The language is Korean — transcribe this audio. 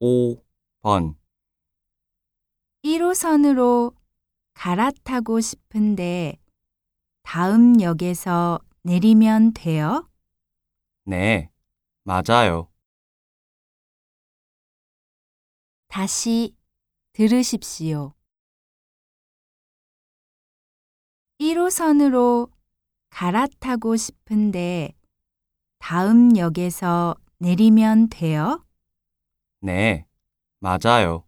5번 1호선으로 갈아타고 싶은데 다음 역에서 내리면 돼요? 네, 맞아요. 다시 들으십시오. 1호선으로 갈아타고 싶은데 다음 역에서 내리면 돼요? 네, 맞아요.